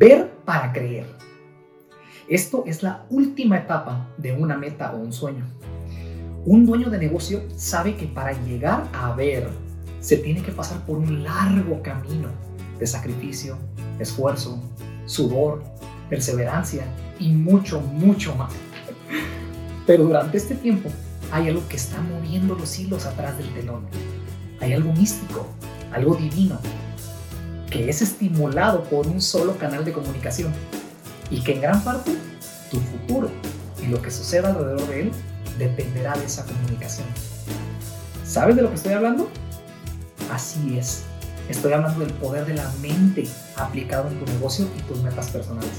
Ver para creer. Esto es la última etapa de una meta o un sueño. Un dueño de negocio sabe que para llegar a ver se tiene que pasar por un largo camino de sacrificio, esfuerzo, sudor, perseverancia y mucho, mucho más. Pero durante este tiempo hay algo que está moviendo los hilos atrás del telón. Hay algo místico, algo divino, que es estimulado por un solo canal de comunicación y que en gran parte tu futuro y lo que suceda alrededor de él dependerá de esa comunicación. ¿Sabes de lo que estoy hablando? Así es. Estoy hablando del poder de la mente aplicado en tu negocio y tus metas personales.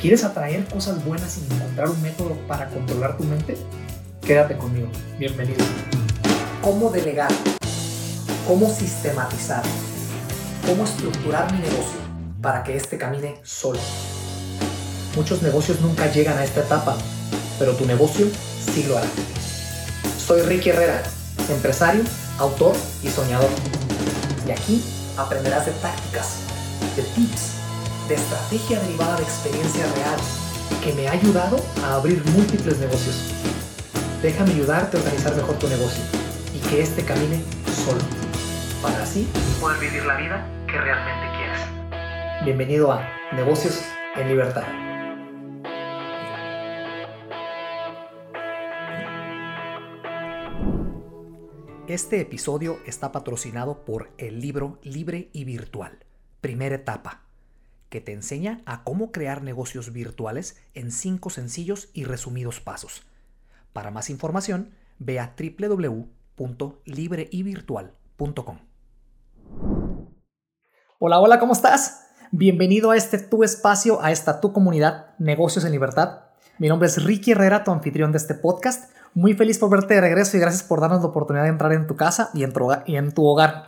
¿Quieres atraer cosas buenas sin encontrar un método para controlar tu mente? Quédate conmigo. Bienvenido. ¿Cómo delegar? ¿Cómo sistematizar? ¿Cómo estructurar mi negocio para que éste camine solo? Muchos negocios nunca llegan a esta etapa, pero tu negocio sí lo hará. Soy Ricky Herrera, empresario, autor y soñador. Y aquí aprenderás de tácticas, de tips, de estrategia derivada de experiencia real que me ha ayudado a abrir múltiples negocios. Déjame ayudarte a organizar mejor tu negocio y que éste camine solo, para así poder vivir la vida que realmente quieres. Bienvenido a Negocios en Libertad. Este episodio está patrocinado por el libro Libre y Virtual, primera etapa, que te enseña a cómo crear negocios virtuales en cinco sencillos y resumidos pasos. Para más información, ve a www.libreyvirtual.com. Hola, hola, ¿cómo estás? Bienvenido a este tu espacio, a esta tu comunidad, Negocios en Libertad. Mi nombre es Ricky Herrera, tu anfitrión de este podcast muy feliz por verte de regreso y gracias por darnos la oportunidad de entrar en tu casa y en tu hogar. Y en tu hogar.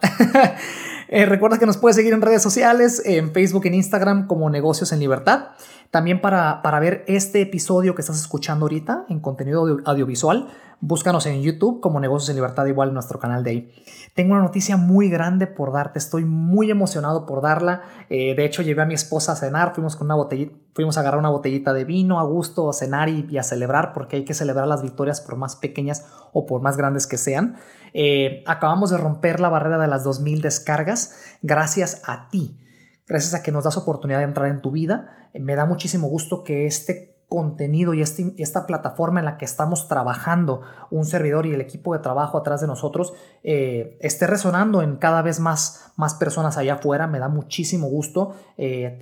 Eh, recuerda que nos puedes seguir en redes sociales, en Facebook, en Instagram como Negocios en Libertad. También para, para ver este episodio que estás escuchando ahorita en contenido audiovisual, búscanos en YouTube como Negocios en Libertad, igual nuestro canal de ahí. Tengo una noticia muy grande por darte, estoy muy emocionado por darla. Eh, de hecho, llevé a mi esposa a cenar, fuimos con una botellita, fuimos a agarrar una botellita de vino a gusto, a cenar y, a celebrar, porque hay que celebrar las victorias por más pequeñas o por más grandes que sean. Eh, acabamos de romper la barrera de las 2.000 descargas gracias a ti gracias a que nos das oportunidad de entrar en tu vida. Eh, me da muchísimo gusto que este contenido y este, esta plataforma en la que estamos trabajando, un servidor y el equipo de trabajo atrás de nosotros, eh, esté resonando en cada vez más, más personas allá afuera. Me da muchísimo gusto.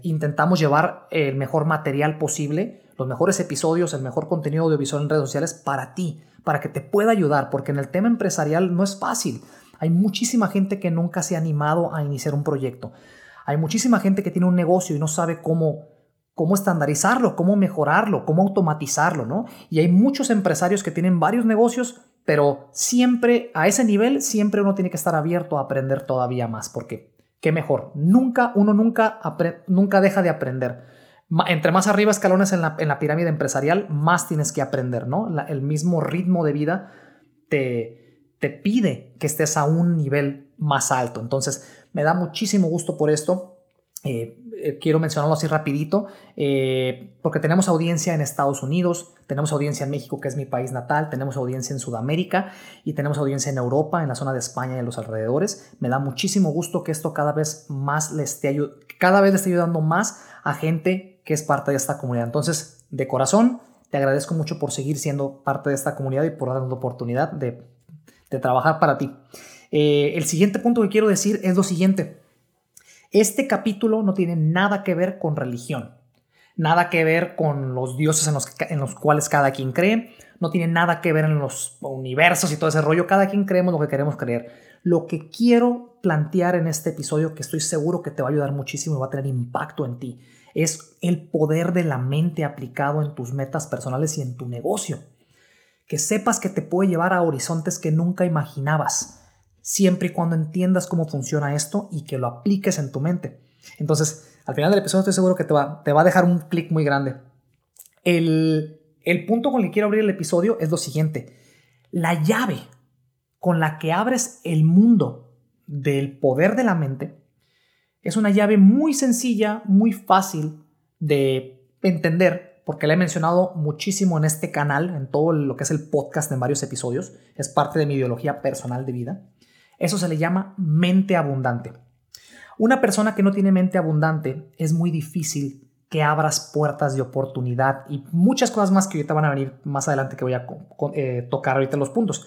Intentamos llevar el mejor material posible, los mejores episodios, el mejor contenido audiovisual en redes sociales para ti, para que te pueda ayudar, porque en el tema empresarial no es fácil. Hay muchísima gente que nunca se ha animado a iniciar un proyecto. Hay muchísima gente que tiene un negocio y no sabe cómo, cómo estandarizarlo, cómo mejorarlo, cómo automatizarlo, ¿no? Y hay muchos empresarios que tienen varios negocios, pero siempre a ese nivel, siempre uno tiene que estar abierto a aprender todavía más, porque qué mejor, nunca, uno nunca, nunca deja de aprender. Entre más arriba escalones en la, en la pirámide empresarial, más tienes que aprender, ¿no? el mismo ritmo de vida te, te pide que estés a un nivel más alto. Entonces, me da muchísimo gusto por esto. Eh, eh, quiero mencionarlo así rapidito, eh, porque tenemos audiencia en Estados Unidos, tenemos audiencia en México, que es mi país natal, tenemos audiencia en Sudamérica y tenemos audiencia en Europa, en la zona de España y en los alrededores. Me da muchísimo gusto que esto cada vez más le esté, cada vez le esté ayudando más a gente que es parte de esta comunidad. Entonces, de corazón, te agradezco mucho por seguir siendo parte de esta comunidad y por darnos la oportunidad de, trabajar para ti. Eh, el siguiente punto que quiero decir es lo siguiente. Este capítulo no tiene nada que ver con religión, nada que ver con los dioses en los, en los cuales cada quien cree, no tiene nada que ver en los universos y todo ese rollo, cada quien creemos lo que queremos creer. Lo que quiero plantear en este episodio, que estoy seguro que te va a ayudar muchísimo y va a tener impacto en ti, es el poder de la mente aplicado en tus metas personales y en tu negocio. Que sepas que te puede llevar a horizontes que nunca imaginabas siempre y cuando entiendas cómo funciona esto y que lo apliques en tu mente. Entonces, al final del episodio estoy seguro que te va, te va a dejar un clic muy grande. El, el punto con el que quiero abrir el episodio es lo siguiente. La llave con la que abres el mundo del poder de la mente Es una llave muy sencilla, muy fácil de entender, porque la he mencionado muchísimo en este canal, en todo lo que es el podcast en varios episodios. Es parte de mi ideología personal de vida. Eso se le llama mente abundante. Una persona que no tiene mente abundante es muy difícil que abras puertas de oportunidad y muchas cosas más que ahorita van a venir más adelante que voy a eh, tocar ahorita los puntos.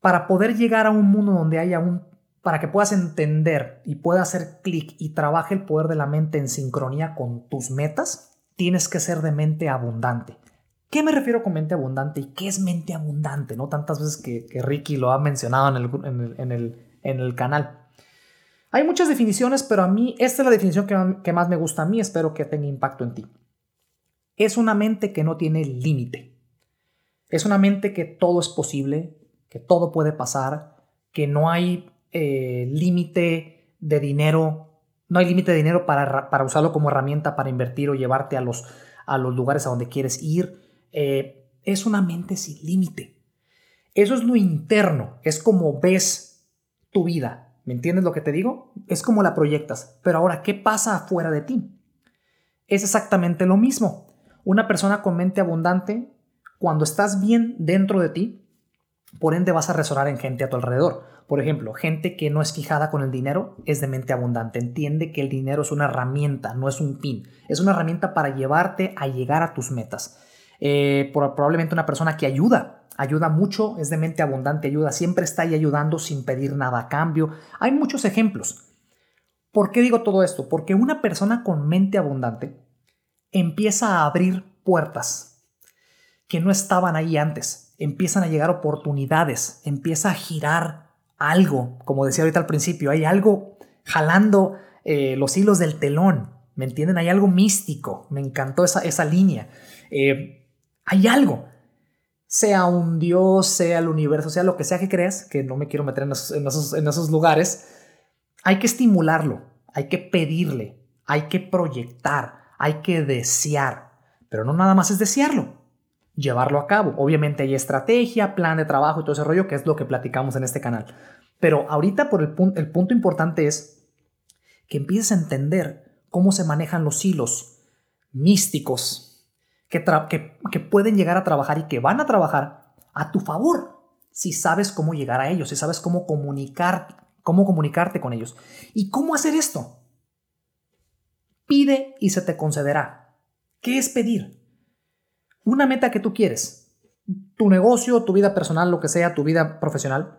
Para poder llegar a un mundo donde haya un, para que puedas entender y puedas hacer clic y trabaje el poder de la mente en sincronía con tus metas, tienes que ser de mente abundante. ¿Qué me refiero con mente abundante y qué es mente abundante? No tantas veces que, Ricky lo ha mencionado en el canal. Hay muchas definiciones, pero a mí esta es la definición que, más me gusta a mí, espero que tenga impacto en ti. Es una mente que no tiene límite. Es una mente que todo es posible, que todo puede pasar, que no hay eh, límite de dinero, no hay límite de dinero para, para, usarlo como herramienta para invertir o llevarte a los, a los lugares a donde quieres ir. Eh, es una mente sin límite. Eso es lo interno, es como ves tu vida, ¿Me entiendes lo que te digo? Es como la proyectas. Pero ahora, ¿qué pasa afuera de ti? Es exactamente lo mismo. Una persona con mente abundante, cuando estás bien dentro de ti, por ende vas a resonar en gente a tu alrededor. Por ejemplo, gente que no es fijada con el dinero es de mente abundante. Entiende que el dinero es una herramienta, no es un fin. Es una herramienta para llevarte a llegar a tus metas. Eh, probablemente una persona que ayuda ayuda mucho, es de mente abundante, ayuda, siempre está ahí ayudando sin pedir nada a cambio. Hay muchos ejemplos. ¿Por qué digo todo esto? Porque una persona con mente abundante empieza a abrir puertas que no estaban ahí antes. Empiezan a llegar oportunidades, empieza a girar algo, como decía ahorita al principio, hay algo jalando eh, los hilos del telón, ¿me entienden? Hay algo místico, me encantó esa, esa línea. Eh, hay algo sea un Dios, sea el universo, sea lo que sea que creas, que no me quiero meter en esos, lugares, hay que estimularlo, hay que pedirle, hay que proyectar, hay que desear, pero no nada más es desearlo, llevarlo a cabo. Obviamente hay estrategia, plan de trabajo y todo ese rollo, que es lo que platicamos en este canal. Pero ahorita por el, el punto importante es que empieces a entender cómo se manejan los hilos místicos, que, pueden llegar a trabajar y que van a trabajar a tu favor si sabes cómo llegar a ellos, si sabes cómo comunicar, cómo comunicarte con ellos. ¿Y cómo hacer esto? Pide y se te concederá. ¿Qué es pedir? Una meta que tú quieres, tu negocio, tu vida personal, lo que sea, tu vida profesional.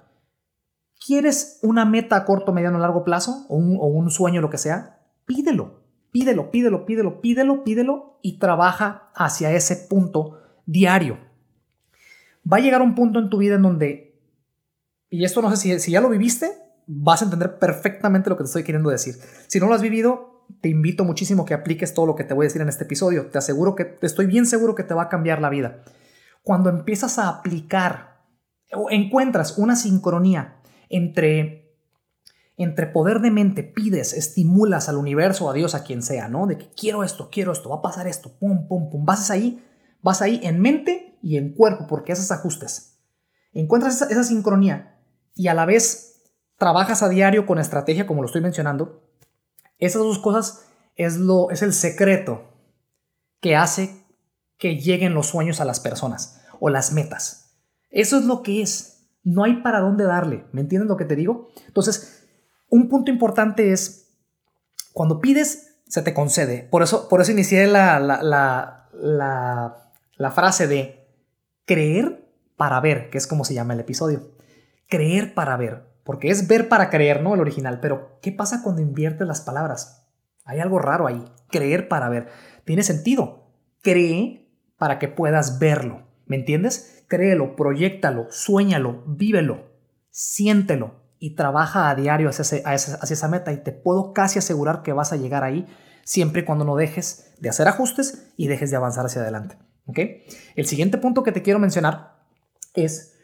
¿Quieres una meta a corto, mediano, largo plazo o un, sueño, lo que sea? Pídelo. Pídelo, pídelo, pídelo, pídelo, pídelo y trabaja hacia ese punto diario. Va a llegar un punto en tu vida en donde, y esto no sé si ya lo viviste, vas a entender perfectamente lo que te estoy queriendo decir. Si no lo has vivido, te invito muchísimo que apliques todo lo que te voy a decir en este episodio. Te aseguro que, estoy bien seguro que te va a cambiar la vida. Cuando empiezas a aplicar o encuentras una sincronía entre entre poder de mente pides, estimulas al universo, a Dios, a quien sea, ¿no? De que quiero esto, quiero esto, va a pasar esto, pum, pum, pum. Vas ahí, vas ahí en mente y en cuerpo, porque haces ajustes. Encuentras esa, sincronía y a la vez trabajas a diario con estrategia, como lo estoy mencionando. Esas dos cosas es, lo, es el secreto que hace que lleguen los sueños a las personas o las metas. Eso es lo que es. No hay para dónde darle. ¿Me entiendes lo que te digo? Entonces, un punto importante es, cuando pides, se te concede. Por eso, por eso inicié la, la, frase de creer para ver, que es como se llama el episodio. Creer para ver, porque es ver para creer, ¿no? El original. Pero, ¿qué pasa cuando inviertes las palabras? Hay algo raro ahí. Creer para ver. Tiene sentido. Cree para que puedas verlo. ¿Me entiendes? Créelo, proyectalo, suéñalo, vívelo, siéntelo y trabaja a diario hacia, esa meta y te puedo casi asegurar que vas a llegar ahí siempre y cuando no dejes de hacer ajustes y dejes de avanzar hacia adelante. El siguiente punto que te quiero mencionar es,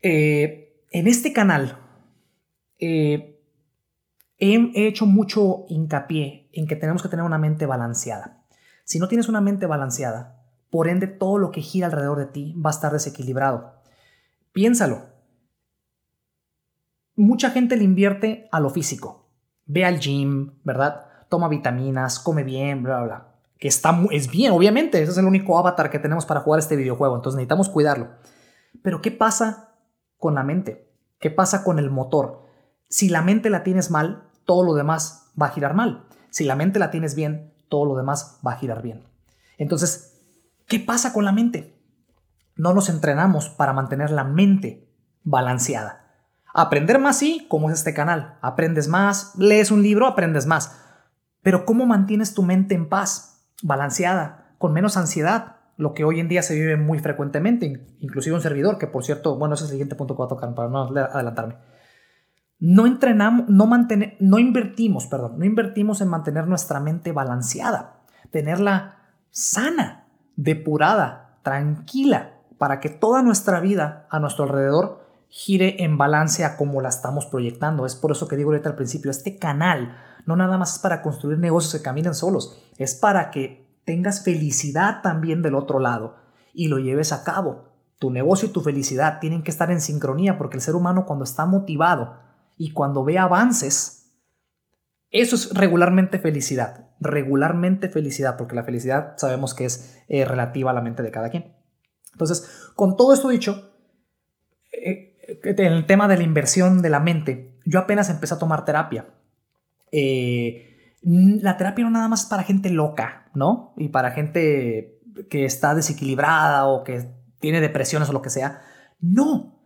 eh, en este canal eh, he hecho mucho hincapié en que tenemos que tener una mente balanceada. Si no tienes una mente balanceada, por ende todo lo que gira alrededor de ti va a estar desequilibrado. Piénsalo, mucha gente le invierte a lo físico. ve al gym, ¿verdad? Toma vitaminas, come bien, bla, bla, bla. Que está, es bien, obviamente, ese es el único avatar que tenemos para jugar este videojuego, entonces necesitamos cuidarlo. Pero ¿qué pasa con la mente? ¿Qué pasa con el motor? Si la mente la tienes mal, todo lo demás va a girar mal. Si la mente la tienes bien, todo lo demás va a girar bien. Entonces, ¿qué pasa con la mente? No nos entrenamos para mantener la mente balanceada. Aprender más, sí, como es este canal. Aprendes más, lees un libro, aprendes más. Pero ¿cómo mantienes tu mente en paz, balanceada, con menos ansiedad? Lo que hoy en día se vive muy frecuentemente, inclusive un servidor, que por cierto, bueno, ese es el siguiente punto que voy a tocar para no adelantarme. No entrenamos, no, mantener, no invertimos, perdón, no invertimos en mantener nuestra mente balanceada, tenerla sana, depurada, tranquila, para que toda nuestra vida a nuestro alrededor gire en balance a como la estamos proyectando. Es por eso que digo ahorita al principio, este canal no nada más es para construir negocios que caminen solos, es para que tengas felicidad también del otro lado y lo lleves a cabo. Tu negocio y tu felicidad tienen que estar en sincronía porque el ser humano cuando está motivado y cuando ve avances, eso es regularmente felicidad, regularmente felicidad, porque la felicidad sabemos que es eh, relativa a la mente de cada quien. Entonces, con todo esto dicho, eh, en el tema de la inversión de la mente, yo apenas empecé a tomar terapia eh, la terapia no nada más es para gente loca, ¿no? Y para gente que está desequilibrada o que tiene depresiones o lo que sea. No.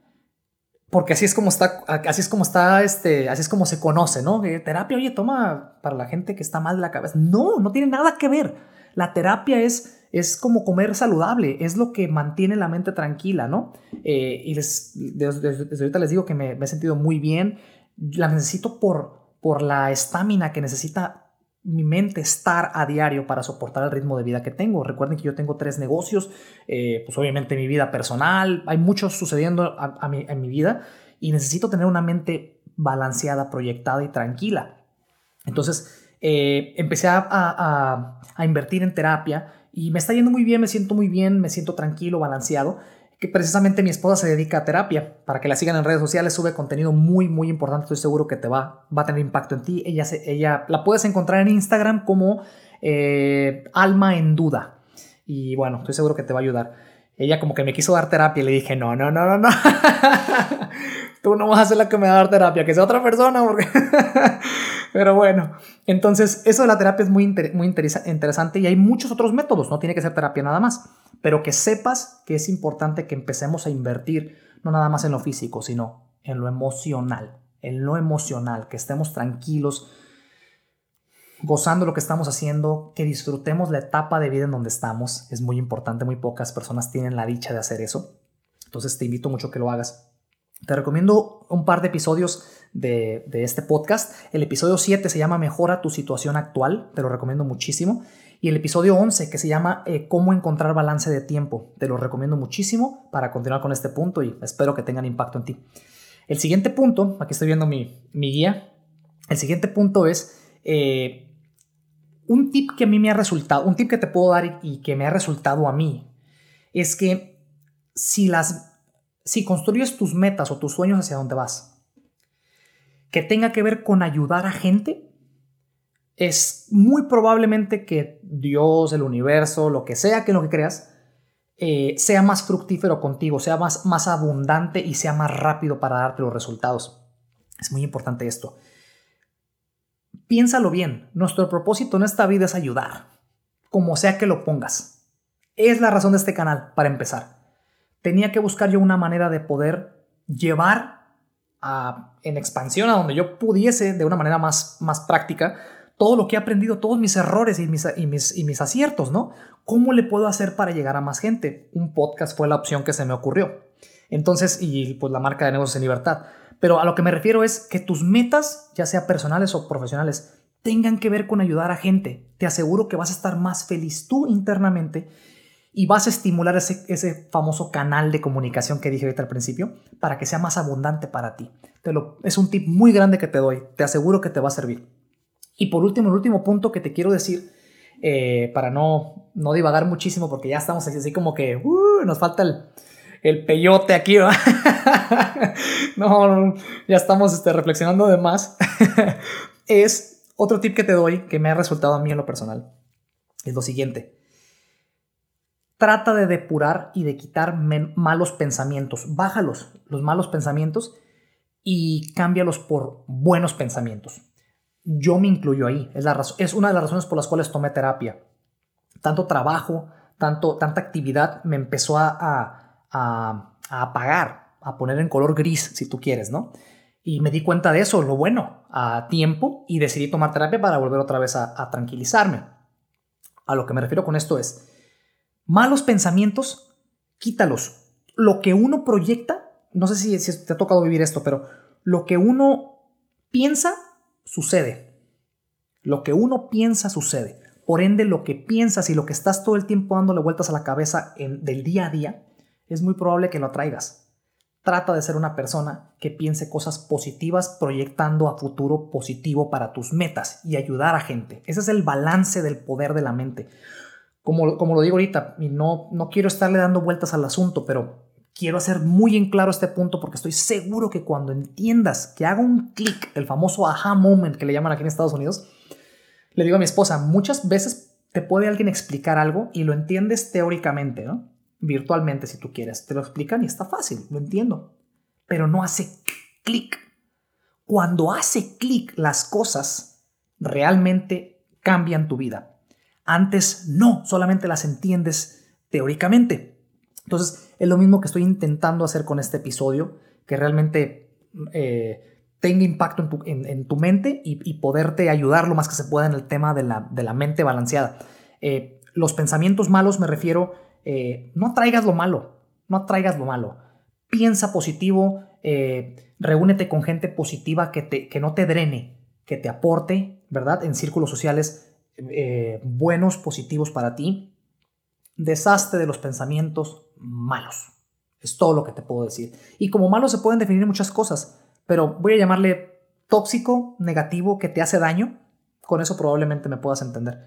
Porque así es como está, así es como está, este, así es como se conoce, ¿no? terapia, oye, toma para la gente que está mal de la cabeza. No, no tiene nada que ver. La terapia es, es como comer saludable, es lo que mantiene la mente tranquila, ¿no? Eh, y desde, ahorita les digo que me, me he sentido muy bien. La necesito por, por la estamina que necesita mi mente estar a diario para soportar el ritmo de vida que tengo. Recuerden que yo tengo tres negocios, eh, pues obviamente mi vida personal, hay mucho sucediendo a, mi, en mi vida y necesito tener una mente balanceada, proyectada y tranquila. Entonces eh, empecé a, a invertir en terapia y me está yendo muy bien, me siento muy bien, me siento tranquilo, balanceado precisamente mi esposa se dedica a terapia. Para que la sigan en redes sociales, sube contenido muy, muy importante. Estoy seguro que te va, va a tener impacto en ti. Ella, se, ella la puedes encontrar en Instagram como eh, Alma en Duda. Y bueno, estoy seguro que te va a ayudar. Ella como que me quiso dar terapia y le dije, no, no, no, no, no. Tú no vas a ser la que me va a dar terapia, que sea otra persona. Porque Pero bueno, entonces eso de la terapia es muy, muy interesante y hay muchos otros métodos. No tiene que ser terapia nada más pero que sepas que es importante que empecemos a invertir no nada más en lo físico, sino en lo emocional, en lo emocional, que estemos tranquilos, gozando lo que estamos haciendo, que disfrutemos la etapa de vida en donde estamos. Es muy importante, muy pocas personas tienen la dicha de hacer eso. Entonces te invito mucho a que lo hagas. Te recomiendo un par de episodios de, de, este podcast. El episodio 7 se llama Mejora tu situación actual. Te lo recomiendo muchísimo y el episodio 11 que se llama eh, Cómo encontrar balance de tiempo. Te lo recomiendo muchísimo para continuar con este punto y espero que tengan impacto en ti. El siguiente punto, aquí estoy viendo mi, guía, el siguiente punto es eh, un tip que a mí me ha resultado, un tip que te puedo dar y, que me ha resultado a mí, es que si las, si construyes tus metas o tus sueños hacia dónde vas, que tenga que ver con ayudar a gente, es muy probablemente que Dios, el universo, lo que sea que lo que creas, eh, sea más fructífero contigo, sea más, más abundante y sea más rápido para darte los resultados. Es muy importante esto. Piénsalo bien, nuestro propósito en esta vida es ayudar, como sea que lo pongas. Es la razón de este canal, para empezar. Tenía que buscar yo una manera de poder llevar a, en expansión a donde yo pudiese, de una manera más, más práctica, todo lo que he aprendido, todos mis errores y mis, y mis, y mis aciertos, ¿no? ¿Cómo le puedo hacer para llegar a más gente? Un podcast fue la opción que se me ocurrió. Entonces, y pues la marca de negocios en libertad. Pero a lo que me refiero es que tus metas, ya sea personales o profesionales, tengan que ver con ayudar a gente. Te aseguro que vas a estar más feliz tú internamente y vas a estimular ese, ese famoso canal de comunicación que dije ahorita al principio para que sea más abundante para ti. Te lo, es un tip muy grande que te doy. Te aseguro que te va a servir. Y por último, el último punto que te quiero decir, eh, para no, no divagar muchísimo, porque ya estamos así, como que uh, nos falta el, el peyote aquí, no, ya estamos este, reflexionando de más. es otro tip que te doy que me ha resultado a mí en lo personal. Es lo siguiente. Trata de depurar y de quitar malos pensamientos. Bájalos, los malos pensamientos, y cámbialos por buenos pensamientos. Yo me incluyo ahí. Es, la es una de las razones por las cuales tomé terapia. Tanto trabajo, tanto, tanta actividad me empezó a, a, a apagar, a poner en color gris, si tú quieres, ¿no? Y me di cuenta de eso, lo bueno, a tiempo y decidí tomar terapia para volver otra vez a, tranquilizarme. A lo que me refiero con esto es, malos pensamientos, quítalos. Lo que uno proyecta, no sé si, si te ha tocado vivir esto, pero lo que uno piensa, sucede. Lo que uno piensa, sucede. Por ende, lo que piensas y lo que estás todo el tiempo dándole vueltas a la cabeza en, del día a día, es muy probable que lo atraigas. Trata de ser una persona que piense cosas positivas proyectando a futuro positivo para tus metas y ayudar a gente. Ese es el balance del poder de la mente. Como, como lo digo ahorita, y no, no quiero estarle dando vueltas al asunto, pero quiero hacer muy en claro este punto porque estoy seguro que cuando entiendas que haga un clic, el famoso aha moment que le llaman aquí en Estados Unidos, le digo a mi esposa, muchas veces te puede alguien explicar algo y lo entiendes teóricamente, ¿no? Virtualmente si tú quieres. Te lo explican y está fácil, lo entiendo. Pero no hace clic. Cuando hace clic las cosas realmente cambian tu vida. Antes no, solamente las entiendes teóricamente. Entonces es lo mismo que estoy intentando hacer con este episodio, que realmente eh, tenga impacto en tu, mente y, poderte ayudar lo más que se pueda en el tema de la, mente balanceada. Eh, los pensamientos malos me refiero eh, no traigas lo malo, no traigas lo malo. Piensa positivo, eh, reúnete con gente positiva que, te, que no te drene, que te aporte, ¿verdad? En círculos sociales eh, buenos, positivos para ti. Deshazte de los pensamientos malos. Es todo lo que te puedo decir. Y como malos se pueden definir muchas cosas, pero voy a llamarle tóxico, negativo, que te hace daño. Con eso probablemente me puedas entender.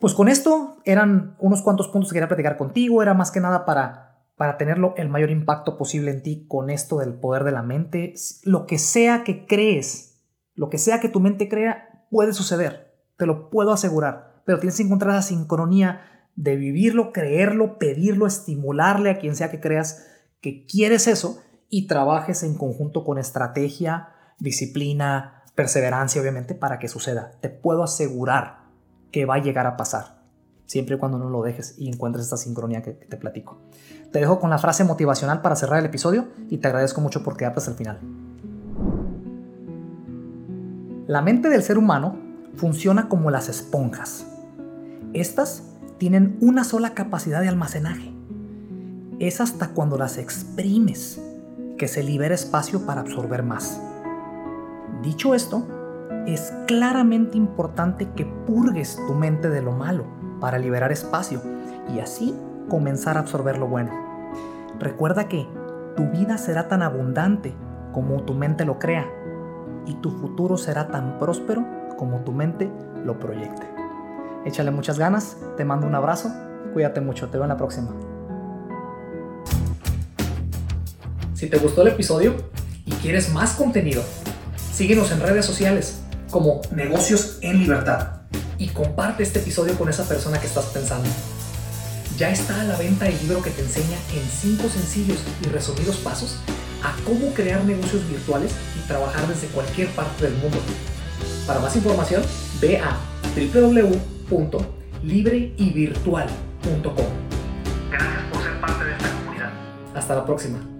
Pues con esto eran unos cuantos puntos que quería platicar contigo, era más que nada para, para tenerlo el mayor impacto posible en ti con esto del poder de la mente. Lo que sea que crees, lo que sea que tu mente crea, puede suceder, te lo puedo asegurar, pero tienes que encontrar esa sincronía de vivirlo, creerlo, pedirlo, estimularle a quien sea que creas que quieres eso y trabajes en conjunto con estrategia, disciplina, perseverancia, obviamente, para que suceda. Te puedo asegurar que va a llegar a pasar, siempre y cuando no lo dejes y encuentres esta sincronía que, te platico. Te dejo con la frase motivacional para cerrar el episodio y te agradezco mucho por quedarte hasta el final. La mente del ser humano funciona como las esponjas. Estas tienen una sola capacidad de almacenaje. Es hasta cuando las exprimes que se libera espacio para absorber más. Dicho esto, es claramente importante que purgues tu mente de lo malo para liberar espacio y así comenzar a absorber lo bueno. Recuerda que tu vida será tan abundante como tu mente lo crea y tu futuro será tan próspero como tu mente lo proyecte. Échale muchas ganas, te mando un abrazo, cuídate mucho, te veo en la próxima. Si te gustó el episodio y quieres más contenido, síguenos en redes sociales como Negocios en Libertad y comparte este episodio con esa persona que estás pensando. Ya está a la venta el libro que te enseña en 5 sencillos y resumidos pasos a cómo crear negocios virtuales y trabajar desde cualquier parte del mundo. Para más información, ve a www.libreyvirtual.com. Gracias por ser parte de esta comunidad. Hasta la próxima.